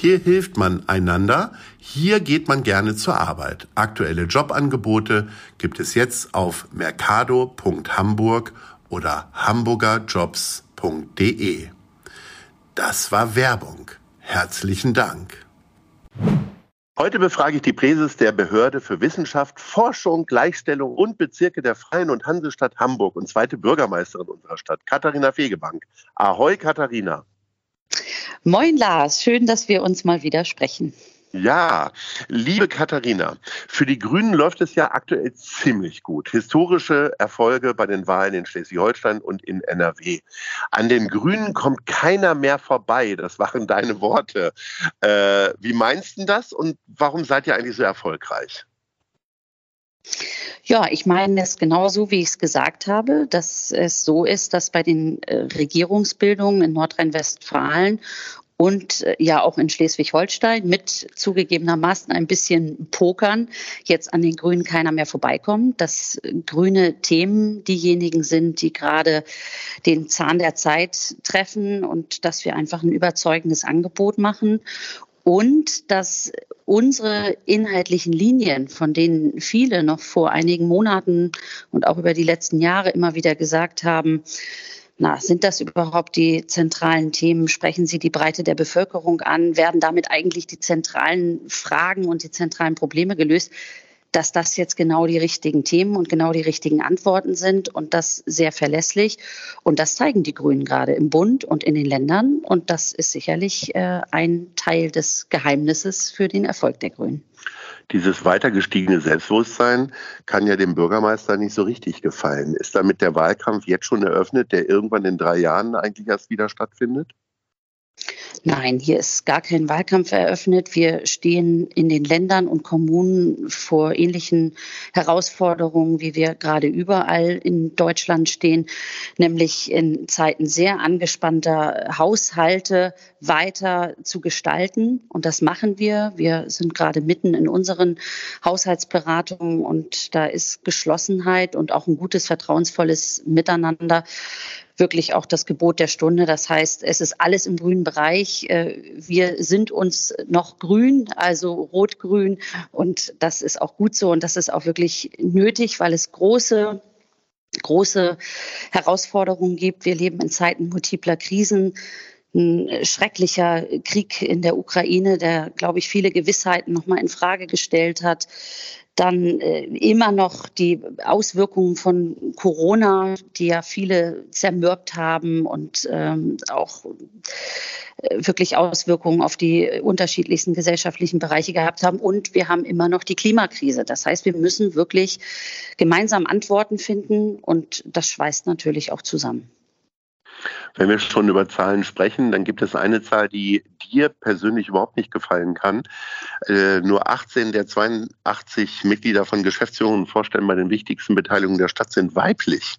Hier hilft man einander. Hier geht man gerne zur Arbeit. Aktuelle Jobangebote gibt es jetzt auf mercado.hamburg oder hamburgerjobs.de. Das war Werbung. Herzlichen Dank. Heute befrage ich die Präses der Behörde für Wissenschaft, Forschung, Gleichstellung und Bezirke der Freien und Hansestadt Hamburg und zweite Bürgermeisterin unserer Stadt, Katharina Fegebank. Ahoi, Katharina. Moin Lars, schön, dass wir uns mal wieder sprechen. Ja, liebe Katharina, für die Grünen läuft es ja aktuell ziemlich gut. Historische Erfolge bei den Wahlen in Schleswig-Holstein und in NRW. An den Grünen kommt keiner mehr vorbei. Das waren deine Worte. Äh, wie meinst du das und warum seid ihr eigentlich so erfolgreich? Ja, ich meine es genauso, wie ich es gesagt habe, dass es so ist, dass bei den äh, Regierungsbildungen in Nordrhein-Westfalen und äh, ja auch in Schleswig-Holstein mit zugegebenermaßen ein bisschen Pokern jetzt an den Grünen keiner mehr vorbeikommt, dass grüne Themen diejenigen sind, die gerade den Zahn der Zeit treffen und dass wir einfach ein überzeugendes Angebot machen und dass unsere inhaltlichen Linien, von denen viele noch vor einigen Monaten und auch über die letzten Jahre immer wieder gesagt haben, na, sind das überhaupt die zentralen Themen? Sprechen Sie die Breite der Bevölkerung an? Werden damit eigentlich die zentralen Fragen und die zentralen Probleme gelöst? Dass das jetzt genau die richtigen Themen und genau die richtigen Antworten sind und das sehr verlässlich. Und das zeigen die Grünen gerade im Bund und in den Ländern. Und das ist sicherlich äh, ein Teil des Geheimnisses für den Erfolg der Grünen. Dieses weiter gestiegene Selbstbewusstsein kann ja dem Bürgermeister nicht so richtig gefallen. Ist damit der Wahlkampf jetzt schon eröffnet, der irgendwann in drei Jahren eigentlich erst wieder stattfindet? Nein, hier ist gar kein Wahlkampf eröffnet. Wir stehen in den Ländern und Kommunen vor ähnlichen Herausforderungen, wie wir gerade überall in Deutschland stehen, nämlich in Zeiten sehr angespannter Haushalte weiter zu gestalten. Und das machen wir. Wir sind gerade mitten in unseren Haushaltsberatungen und da ist Geschlossenheit und auch ein gutes, vertrauensvolles Miteinander wirklich auch das Gebot der Stunde. Das heißt, es ist alles im grünen Bereich. Äh, wir sind uns noch grün, also rot-grün. Und das ist auch gut so und das ist auch wirklich nötig, weil es große große Herausforderungen gibt. Wir leben in Zeiten multipler Krisen ein schrecklicher Krieg in der Ukraine, der, glaube ich, viele Gewissheiten nochmal in Frage gestellt hat dann äh, immer noch die Auswirkungen von Corona, die ja viele zermürbt haben und ähm, auch äh, wirklich Auswirkungen auf die unterschiedlichsten gesellschaftlichen Bereiche gehabt haben. Und wir haben immer noch die Klimakrise. Das heißt, wir müssen wirklich gemeinsam Antworten finden und das schweißt natürlich auch zusammen. Wenn wir schon über Zahlen sprechen, dann gibt es eine Zahl, die dir persönlich überhaupt nicht gefallen kann. Äh, nur 18 der 82 Mitglieder von Geschäftsführungen und Vorständen bei den wichtigsten Beteiligungen der Stadt sind weiblich.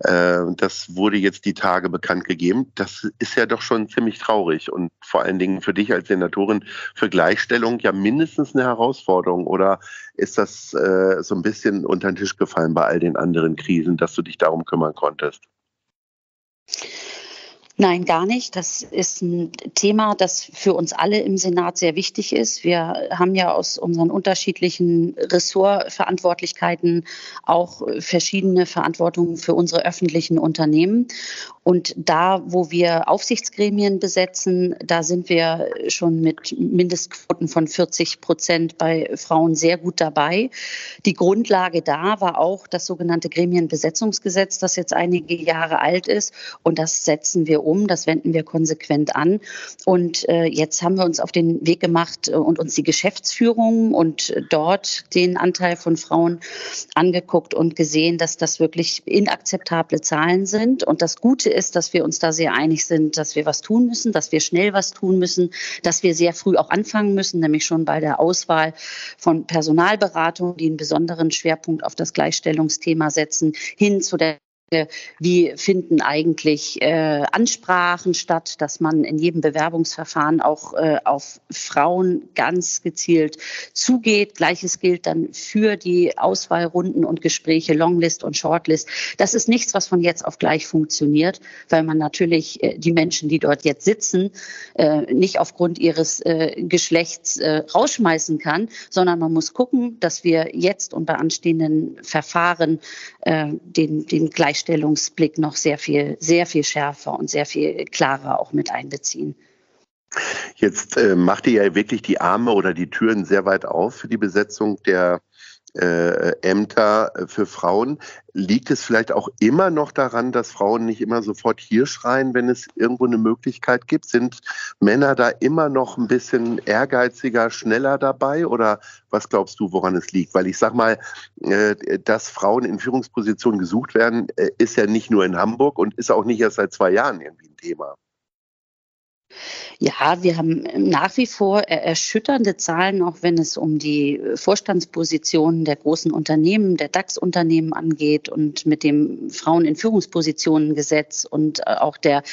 Äh, das wurde jetzt die Tage bekannt gegeben. Das ist ja doch schon ziemlich traurig und vor allen Dingen für dich als Senatorin für Gleichstellung ja mindestens eine Herausforderung. Oder ist das äh, so ein bisschen unter den Tisch gefallen bei all den anderen Krisen, dass du dich darum kümmern konntest? Nein, gar nicht. Das ist ein Thema, das für uns alle im Senat sehr wichtig ist. Wir haben ja aus unseren unterschiedlichen Ressortverantwortlichkeiten auch verschiedene Verantwortungen für unsere öffentlichen Unternehmen. Und da, wo wir Aufsichtsgremien besetzen, da sind wir schon mit Mindestquoten von 40 Prozent bei Frauen sehr gut dabei. Die Grundlage da war auch das sogenannte Gremienbesetzungsgesetz, das jetzt einige Jahre alt ist. Und das setzen wir um, das wenden wir konsequent an. Und äh, jetzt haben wir uns auf den Weg gemacht äh, und uns die Geschäftsführung und dort den Anteil von Frauen angeguckt und gesehen, dass das wirklich inakzeptable Zahlen sind. Und das Gute ist, dass wir uns da sehr einig sind, dass wir was tun müssen, dass wir schnell was tun müssen, dass wir sehr früh auch anfangen müssen, nämlich schon bei der Auswahl von Personalberatung, die einen besonderen Schwerpunkt auf das Gleichstellungsthema setzen, hin zu der wie finden eigentlich äh, Ansprachen statt, dass man in jedem Bewerbungsverfahren auch äh, auf Frauen ganz gezielt zugeht. Gleiches gilt dann für die Auswahlrunden und Gespräche, Longlist und Shortlist. Das ist nichts, was von jetzt auf gleich funktioniert, weil man natürlich äh, die Menschen, die dort jetzt sitzen, äh, nicht aufgrund ihres äh, Geschlechts äh, rausschmeißen kann, sondern man muss gucken, dass wir jetzt und bei anstehenden Verfahren äh, den, den gleich Gleichstellungsblick noch sehr viel, sehr viel schärfer und sehr viel klarer auch mit einbeziehen. Jetzt äh, macht ihr ja wirklich die Arme oder die Türen sehr weit auf für die Besetzung der äh, Ämter für Frauen. Liegt es vielleicht auch immer noch daran, dass Frauen nicht immer sofort hier schreien, wenn es irgendwo eine Möglichkeit gibt? Sind Männer da immer noch ein bisschen ehrgeiziger, schneller dabei? Oder was glaubst du, woran es liegt? Weil ich sag mal, äh, dass Frauen in Führungspositionen gesucht werden, äh, ist ja nicht nur in Hamburg und ist auch nicht erst seit zwei Jahren irgendwie ein Thema. Ja, wir haben nach wie vor erschütternde Zahlen, auch wenn es um die Vorstandspositionen der großen Unternehmen, der DAX-Unternehmen angeht und mit dem Frauen in Führungspositionen Gesetz und äh, auch der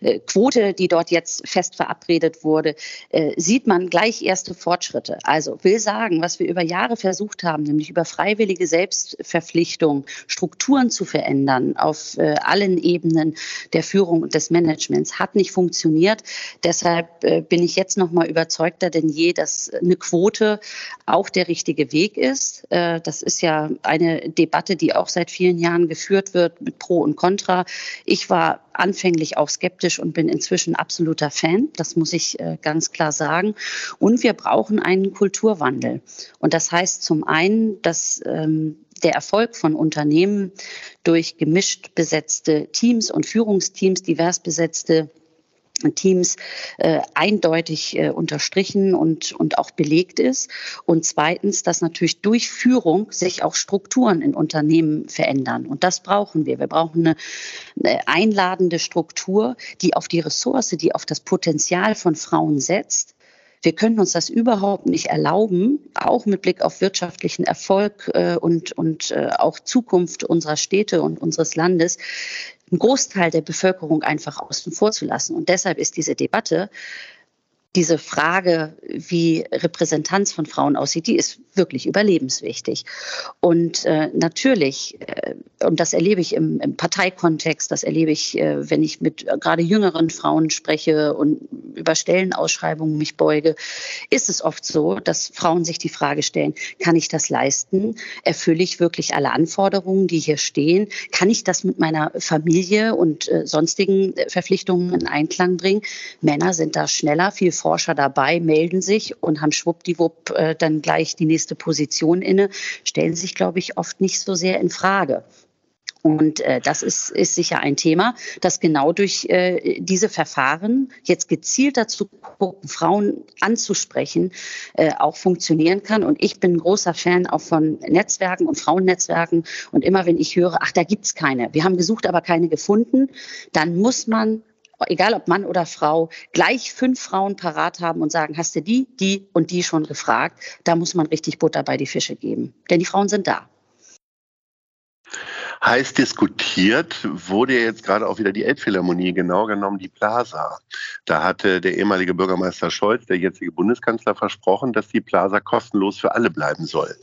äh, Quote, die dort jetzt fest verabredet wurde, äh, sieht man gleich erste Fortschritte. Also will sagen, was wir über Jahre versucht haben, nämlich über freiwillige Selbstverpflichtung Strukturen zu verändern auf allen Ebenen der Führung und des Managements, hat nicht funktioniert. Deshalb äh, bin ich jetzt noch mal überzeugter denn je, dass eine Quote auch der richtige Weg ist. Äh, das ist ja eine Debatte, die auch seit vielen Jahren geführt wird mit Pro und Contra. Ich war anfänglich auch skeptisch und bin inzwischen absoluter Fan. Das muss ich äh, ganz klar sagen. Und wir brauchen einen Kulturwandel. Und das heißt zum einen, dass ähm, der Erfolg von Unternehmen durch gemischt besetzte Teams und Führungsteams, divers besetzte Teams äh, eindeutig äh, unterstrichen und, und auch belegt ist. Und zweitens, dass natürlich durch Führung sich auch Strukturen in Unternehmen verändern. Und das brauchen wir. Wir brauchen eine, eine einladende Struktur, die auf die Ressource, die auf das Potenzial von Frauen setzt. Wir können uns das überhaupt nicht erlauben, auch mit Blick auf wirtschaftlichen Erfolg äh, und, und äh, auch Zukunft unserer Städte und unseres Landes, einen Großteil der Bevölkerung einfach außen vor zu lassen. Und deshalb ist diese Debatte diese Frage, wie Repräsentanz von Frauen aussieht, die ist wirklich überlebenswichtig. Und äh, natürlich, äh, und das erlebe ich im, im Parteikontext, das erlebe ich, äh, wenn ich mit gerade jüngeren Frauen spreche und über Stellenausschreibungen mich beuge, ist es oft so, dass Frauen sich die Frage stellen, kann ich das leisten? Erfülle ich wirklich alle Anforderungen, die hier stehen? Kann ich das mit meiner Familie und äh, sonstigen Verpflichtungen in Einklang bringen? Männer sind da schneller, viel Forscher dabei, melden sich und haben schwuppdiwupp äh, dann gleich die nächste Position inne, stellen sich, glaube ich, oft nicht so sehr in Frage. Und äh, das ist, ist sicher ein Thema, das genau durch äh, diese Verfahren jetzt gezielt dazu gucken, Frauen anzusprechen, äh, auch funktionieren kann. Und ich bin ein großer Fan auch von Netzwerken und Frauennetzwerken. Und immer wenn ich höre, ach, da gibt's keine, wir haben gesucht, aber keine gefunden, dann muss man egal ob Mann oder Frau, gleich fünf Frauen parat haben und sagen, hast du die, die und die schon gefragt? Da muss man richtig Butter bei die Fische geben. Denn die Frauen sind da. Heiß diskutiert wurde jetzt gerade auch wieder die Elbphilharmonie, genau genommen die Plaza. Da hatte der ehemalige Bürgermeister Scholz, der jetzige Bundeskanzler, versprochen, dass die Plaza kostenlos für alle bleiben soll.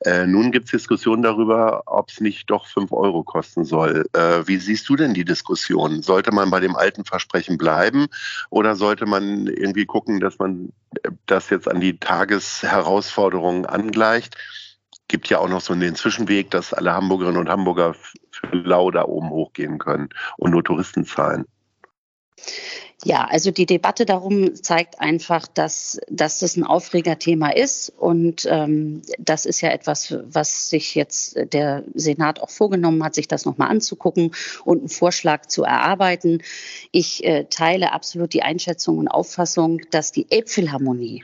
Äh, nun gibt es Diskussionen darüber, ob es nicht doch fünf Euro kosten soll. Äh, wie siehst du denn die Diskussion? Sollte man bei dem alten Versprechen bleiben oder sollte man irgendwie gucken, dass man das jetzt an die Tagesherausforderungen angleicht? Gibt ja auch noch so einen Zwischenweg, dass alle Hamburgerinnen und Hamburger für lau da oben hochgehen können und nur Touristen zahlen. Ja, also die Debatte darum zeigt einfach, dass, dass das ein Aufregerthema ist. Und ähm, das ist ja etwas, was sich jetzt der Senat auch vorgenommen hat, sich das nochmal anzugucken und einen Vorschlag zu erarbeiten. Ich äh, teile absolut die Einschätzung und Auffassung, dass die Elbphilharmonie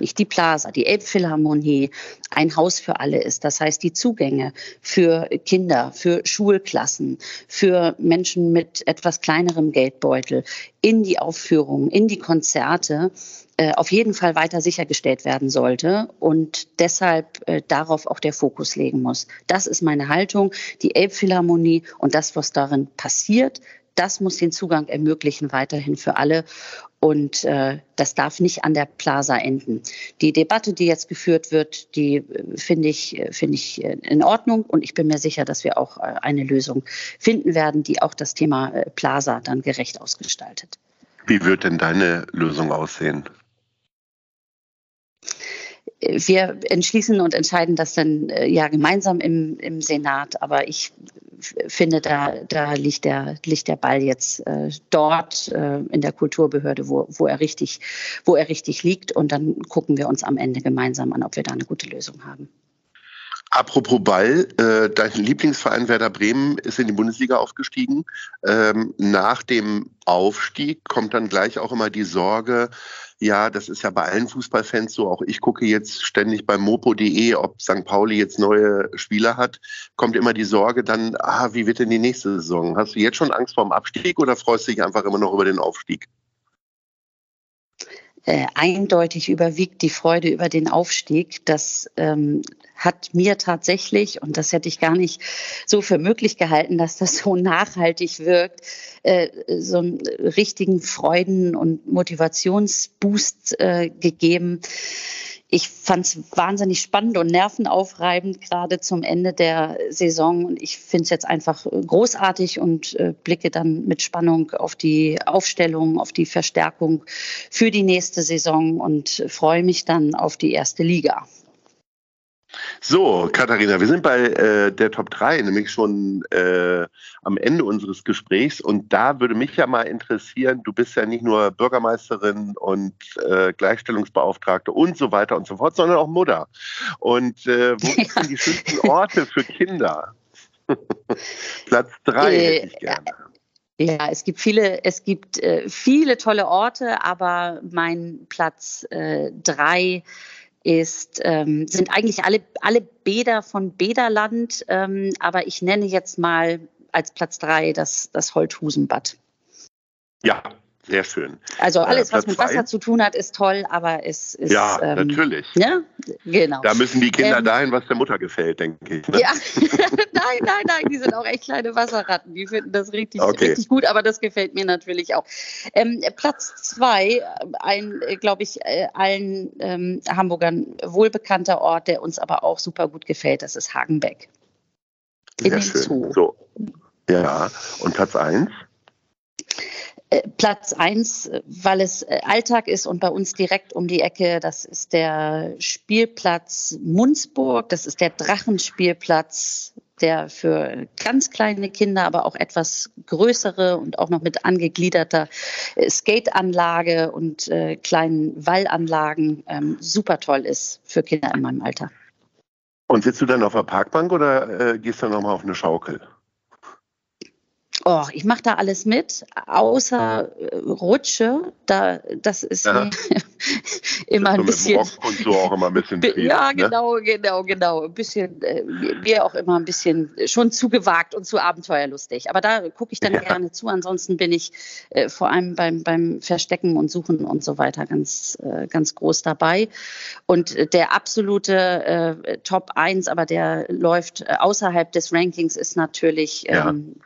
nicht die Plaza, die Elbphilharmonie ein Haus für alle ist. Das heißt, die Zugänge für Kinder, für Schulklassen, für Menschen mit etwas kleinerem Geldbeutel in die Aufführungen, in die Konzerte äh, auf jeden Fall weiter sichergestellt werden sollte und deshalb äh, darauf auch der Fokus legen muss. Das ist meine Haltung. Die Elbphilharmonie und das, was darin passiert, das muss den Zugang ermöglichen weiterhin für alle. Und äh, das darf nicht an der Plaza enden. Die Debatte, die jetzt geführt wird, die äh, finde ich, äh, finde ich äh, in Ordnung. Und ich bin mir sicher, dass wir auch eine Lösung finden werden, die auch das Thema Plaza dann gerecht ausgestaltet. Wie wird denn deine Lösung aussehen? Wir entschließen und entscheiden das dann äh, ja gemeinsam im, im Senat. Aber ich finde, da, da liegt, der, liegt der Ball jetzt äh, dort äh, in der Kulturbehörde, wo, wo, er richtig, wo er richtig liegt. Und dann gucken wir uns am Ende gemeinsam an, ob wir da eine gute Lösung haben. Apropos Ball, äh, dein Lieblingsverein Werder Bremen ist in die Bundesliga aufgestiegen. Ähm, nach dem Aufstieg kommt dann gleich auch immer die Sorge, ja, das ist ja bei allen Fußballfans so. Auch ich gucke jetzt ständig bei mopo.de, ob St. Pauli jetzt neue Spieler hat. Kommt immer die Sorge dann, ah, wie wird denn die nächste Saison? Hast du jetzt schon Angst vor dem Abstieg oder freust du dich einfach immer noch über den Aufstieg? Äh, eindeutig überwiegt die Freude über den Aufstieg. Das ähm, hat mir tatsächlich, und das hätte ich gar nicht so für möglich gehalten, dass das so nachhaltig wirkt, äh, so einen richtigen Freuden- und Motivationsboost äh, gegeben ich fand es wahnsinnig spannend und nervenaufreibend, gerade zum Ende der Saison. Und ich finde es jetzt einfach großartig und äh, blicke dann mit Spannung auf die Aufstellung, auf die Verstärkung für die nächste Saison und freue mich dann auf die erste Liga. So, Katharina, wir sind bei äh, der Top 3, nämlich schon äh, am Ende unseres Gesprächs. Und da würde mich ja mal interessieren, du bist ja nicht nur Bürgermeisterin und äh, Gleichstellungsbeauftragte und so weiter und so fort, sondern auch Mutter. Und äh, wo ja. sind die schönsten Orte für Kinder? Platz 3 äh, hätte ich gerne. Ja, es gibt viele, es gibt äh, viele tolle Orte, aber mein Platz äh, drei ist, ähm, sind eigentlich alle, alle Bäder von Bäderland, ähm, aber ich nenne jetzt mal als Platz drei das, das Holthusenbad. Ja, sehr schön. Also alles, äh, was mit zwei. Wasser zu tun hat, ist toll, aber es ist. Ja, ähm, natürlich. Ja, genau. Da müssen die Kinder ähm, dahin, was der Mutter gefällt, denke ich. Ne? Ja, nein, nein, nein, die sind auch echt kleine Wasserratten. Die finden das richtig, okay. richtig gut, aber das gefällt mir natürlich auch. Ähm, Platz zwei, ein, glaube ich, äh, allen ähm, Hamburgern wohlbekannter Ort, der uns aber auch super gut gefällt, das ist Hagenbeck. In Sehr schön. Zoo. So. Ja, und Platz eins? Äh, Platz eins, weil es äh, Alltag ist und bei uns direkt um die Ecke, das ist der Spielplatz Munzburg, das ist der Drachenspielplatz, der für ganz kleine Kinder, aber auch etwas größere und auch noch mit angegliederter äh, Skateanlage und äh, kleinen Wallanlagen ähm, super toll ist für Kinder in meinem Alter. Und sitzt du dann auf der Parkbank oder äh, gehst du dann nochmal auf eine Schaukel? Oh, ich mache da alles mit, außer äh, Rutsche. Da, das ist ja. Immer ein bisschen. und so auch immer ein bisschen. Frieden, ja, ne? genau, ne? genau, genau. Ein bisschen, äh, mir auch immer ein bisschen schon zu gewagt und zu abenteuerlustig. Aber da gucke ich dann ja. gerne zu. Ansonsten bin ich äh, vor allem beim, beim Verstecken und Suchen und so weiter ganz, äh, ganz groß dabei. Und der absolute äh, Top 1, aber der läuft äh, außerhalb des Rankings, ist natürlich. Ähm,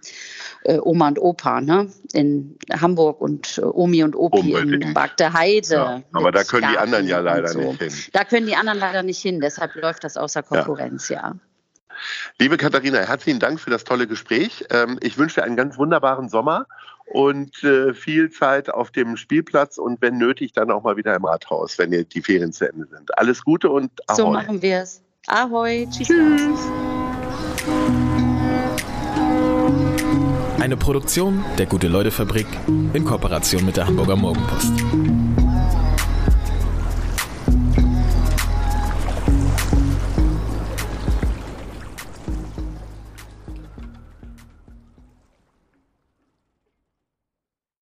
äh, Oma und Opa, ne? In Hamburg und Omi und Opi Unbedingt. in Bagde Heide. Ja, aber da können die anderen ja leider so. nicht hin. Da können die anderen leider nicht hin, deshalb läuft das außer Konkurrenz, ja. ja. Liebe Katharina, herzlichen Dank für das tolle Gespräch. Ähm, ich wünsche dir einen ganz wunderbaren Sommer und äh, viel Zeit auf dem Spielplatz und wenn nötig dann auch mal wieder im Rathaus, wenn die Ferien zu Ende sind. Alles Gute und Ahoi. So machen wir es. Ahoi. Tschüss. Tschüss. Eine Produktion der Gute-Leute-Fabrik in Kooperation mit der Hamburger Morgenpost.